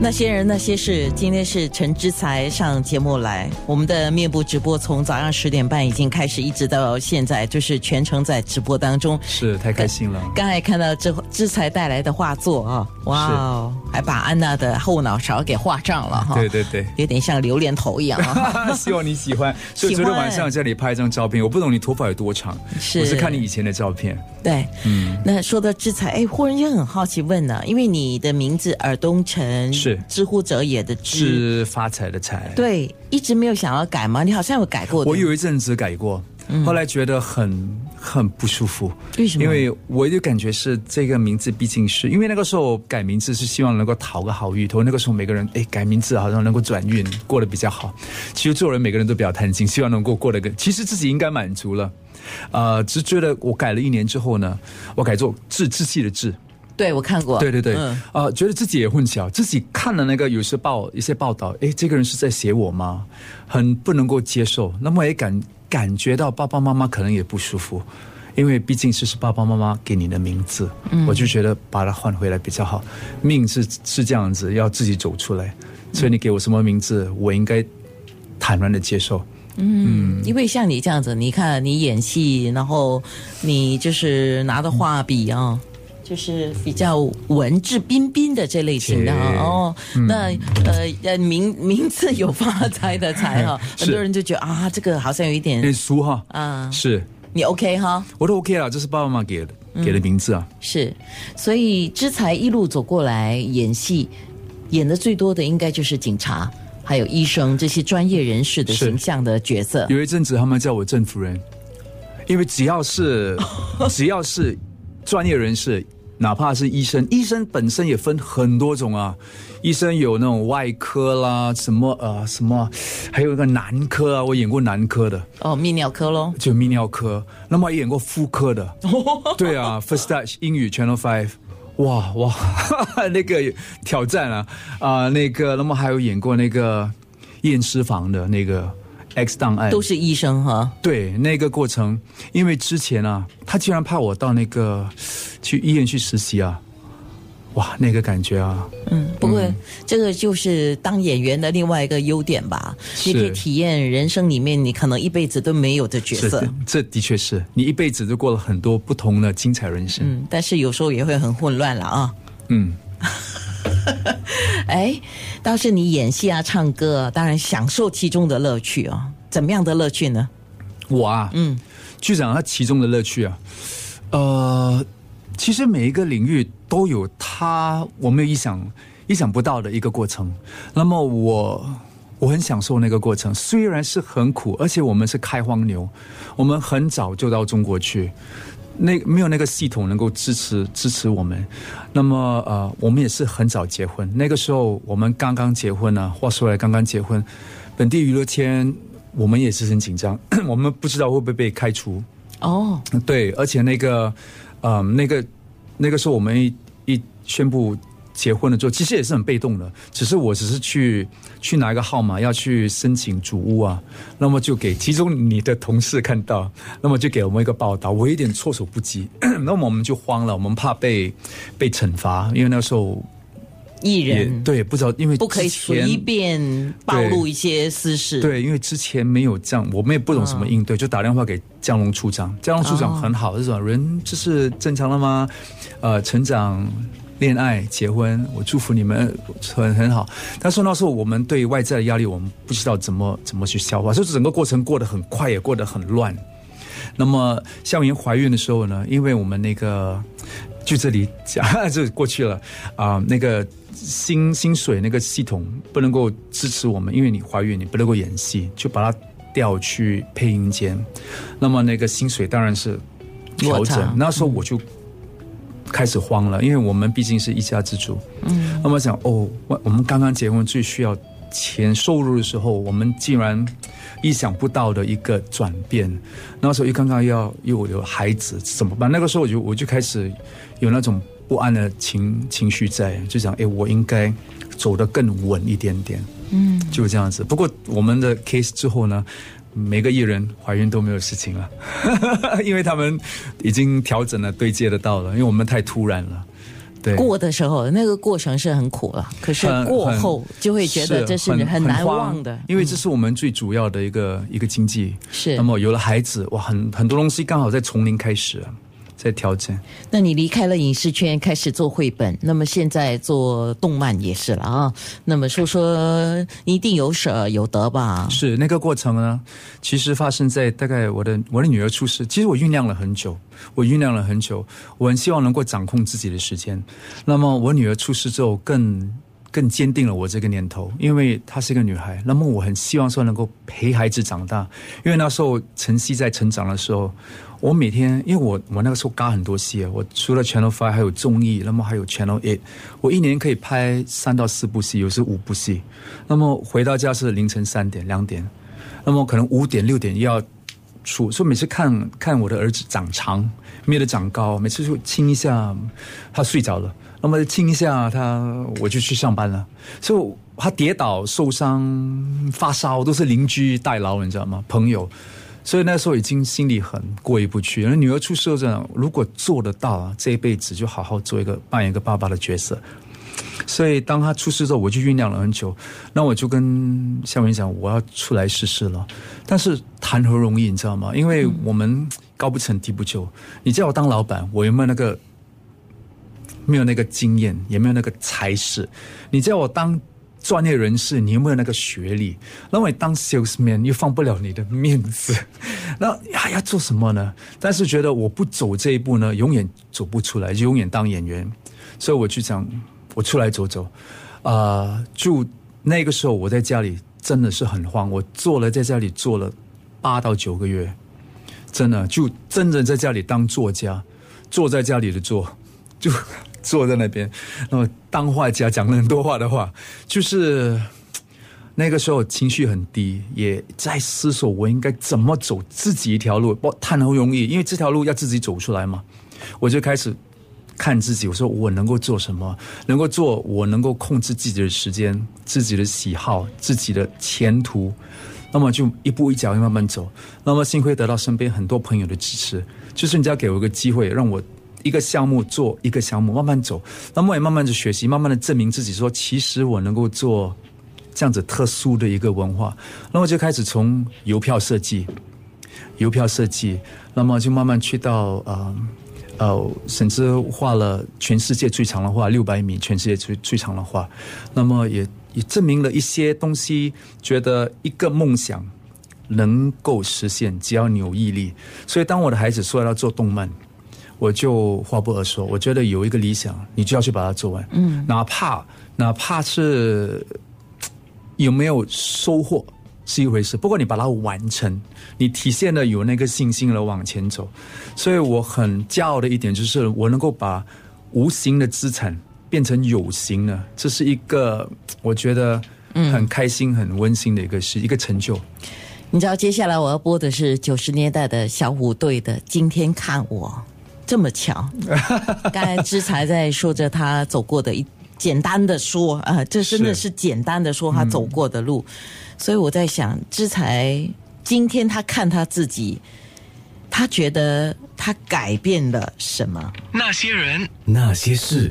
那些人那些事，今天是陈之才上节目来。我们的面部直播从早上十点半已经开始，一直到现在，就是全程在直播当中。是太开心了。刚才看到之之才带来的画作啊，哇哦，还把安娜的后脑勺给画上了哈。对对对，有点像榴莲头一样啊。希望你喜欢。所以昨天晚上这里拍一张照片，我不懂你头发有多长，是我是看你以前的照片。对，嗯。那说到制裁，哎，忽然间很好奇问呢，因为你的名字尔东城是。知乎者也的知发财的财，对，一直没有想要改吗？你好像有改过。我有一阵子改过，后来觉得很很不舒服。为什么？因为我就感觉是这个名字，毕竟是因为那个时候改名字是希望能够讨个好运。头那个时候每个人哎改名字好像能够转运，过得比较好。其实做人每个人都比较贪心，希望能够过得更。其实自己应该满足了，呃，只觉得我改了一年之后呢，我改做志志气的志。对，我看过。对对对，呃，觉得自己也混淆，自己看了那个有些报一些报道，哎，这个人是在写我吗？很不能够接受。那么也感感觉到爸爸妈妈可能也不舒服，因为毕竟是是爸爸妈妈给你的名字，我就觉得把它换回来比较好。命是是这样子，要自己走出来。所以你给我什么名字，我应该坦然的接受。嗯，因为像你这样子，你看你演戏，然后你就是拿着画笔啊。就是比较文质彬彬的这类型的哦，那呃呃名名字有发财的财哈，很多人就觉得啊，这个好像有一点俗哈啊，是。你 OK 哈？我都 OK 了，这是爸爸妈妈给的给的名字啊。是，所以之才一路走过来演戏，演的最多的应该就是警察，还有医生这些专业人士的形象的角色。有一阵子他们叫我郑夫人，因为只要是 只要是专业人士。哪怕是医生，医生本身也分很多种啊。医生有那种外科啦，什么呃什么，还有一个男科啊，我演过男科的。哦，泌尿科喽。就泌尿科，那么也演过妇科的。对啊，First Touch 英语 Channel Five，哇哇哈哈，那个挑战啊啊，那个，那么还有演过那个验尸房的那个。X 档案都是医生哈，对那个过程，因为之前啊，他竟然派我到那个去医院去实习啊，哇，那个感觉啊，嗯，不过这个就是当演员的另外一个优点吧，你可以体验人生里面你可能一辈子都没有的角色，这的确是你一辈子都过了很多不同的精彩人生，嗯，但是有时候也会很混乱了啊，嗯。哎，倒是你演戏啊、唱歌，当然享受其中的乐趣啊。怎么样的乐趣呢？我啊，嗯，剧长他其中的乐趣啊，呃，其实每一个领域都有它我没有意想意想不到的一个过程。那么我我很享受那个过程，虽然是很苦，而且我们是开荒牛，我们很早就到中国去。那没有那个系统能够支持支持我们，那么呃，我们也是很早结婚。那个时候我们刚刚结婚呢，话说来刚刚结婚，本地娱乐圈我们也是很紧张，我们不知道会不会被开除。哦，对，而且那个呃，那个那个时候我们一一宣布。结婚了之后，其实也是很被动的，只是我只是去去拿一个号码要去申请主屋啊，那么就给其中你的同事看到，那么就给我们一个报道，我有点措手不及，那么我们就慌了，我们怕被被惩罚，因为那时候艺人对不知道，因为不可以随便暴露一些私事，对，因为之前没有这样，我们也不懂什么应对，就打电话给江龙处长，江龙处长很好，这种人就是正常了吗？呃，成长。恋爱、结婚，我祝福你们很很好。但是那时候我们对外在的压力，我们不知道怎么怎么去消化，所以整个过程过得很快，也过得很乱。那么校园怀孕的时候呢，因为我们那个就这里讲 就过去了啊，那个薪薪水那个系统不能够支持我们，因为你怀孕你不能够演戏，就把它调去配音间。那么那个薪水当然是调整。那时候我就。开始慌了，因为我们毕竟是一家之主。嗯，那么想哦，我我们刚刚结婚最需要钱收入的时候，我们竟然意想不到的一个转变。那时候又刚刚要又有孩子，怎么办？那个时候我就我就开始有那种不安的情情绪在，就想哎，我应该走得更稳一点点。嗯，就这样子。不过我们的 case 之后呢，每个艺人怀孕都没有事情了，因为他们已经调整了对接的到了，因为我们太突然了。对，过的时候那个过程是很苦了，可是过后就会觉得这是很很难忘的，因为这是我们最主要的一个一个经济。是。那么有了孩子，哇，很很多东西刚好在从零开始啊，在调整。那你离开了影视圈，开始做绘本，那么现在做动漫也是了啊。那么说说，你一定有舍有得吧？是那个过程呢，其实发生在大概我的我的女儿出世，其实我酝酿了很久，我酝酿了很久，我很希望能够掌控自己的时间。那么我女儿出世之后更。更坚定了我这个念头，因为她是一个女孩，那么我很希望说能够陪孩子长大，因为那时候晨曦在成长的时候，我每天因为我我那个时候嘎很多戏，我除了 Channel Five 还有综艺，那么还有 Channel Eight，我一年可以拍三到四部戏，有时五部戏，那么回到家是凌晨三点两点，那么可能五点六点又要所以每次看看我的儿子长长，没有长高，每次就亲一下，他睡着了。那么亲一下他，我就去上班了。所以他跌倒、受伤、发烧，都是邻居代劳，你知道吗？朋友。所以那时候已经心里很过意不去。女儿出事这样，如果做得到，这一辈子就好好做一个扮演一个爸爸的角色。所以当他出事之后，我就酝酿了很久。那我就跟夏文讲，我要出来试试了。但是谈何容易，你知道吗？因为我们高不成低不就。你叫我当老板，我有没有那个？没有那个经验，也没有那个才识。你叫我当专业人士，你有没有那个学历？那我当 salesman 又放不了你的面子，那还要做什么呢？但是觉得我不走这一步呢，永远走不出来，就永远当演员。所以我就想，我出来走走。啊，就那个时候我在家里真的是很慌，我做了在家里做了八到九个月，真的就真正在家里当作家，坐在家里的坐，就。坐在那边，那么当画家讲了很多话的话，就是那个时候情绪很低，也在思索我应该怎么走自己一条路。不，谈何容易？因为这条路要自己走出来嘛。我就开始看自己，我说我能够做什么？能够做我能够控制自己的时间、自己的喜好、自己的前途。那么就一步一脚印慢慢走。那么幸亏得到身边很多朋友的支持，就是人家给我一个机会，让我。一个项目做一个项目，慢慢走，那么也慢慢的学习，慢慢的证明自己，说其实我能够做这样子特殊的一个文化。那么就开始从邮票设计，邮票设计，那么就慢慢去到呃呃，甚至画了全世界最长的画，六百米，全世界最最长的画。那么也也证明了一些东西，觉得一个梦想能够实现，只要你有毅力。所以当我的孩子说要做动漫。我就话不而说，我觉得有一个理想，你就要去把它做完。嗯，哪怕哪怕是有没有收获是一回事，不过你把它完成，你体现了有那个信心了往前走。所以我很骄傲的一点就是，我能够把无形的资产变成有形了，这是一个我觉得很开心、很温馨的一个事一个成就。你知道，接下来我要播的是九十年代的小虎队的《今天看我》。这么巧，刚才之才在说着他走过的一简单的说啊，这真的是简单的说他走过的路，所以我在想，之才今天他看他自己，他觉得他改变了什么？那些人，那些事。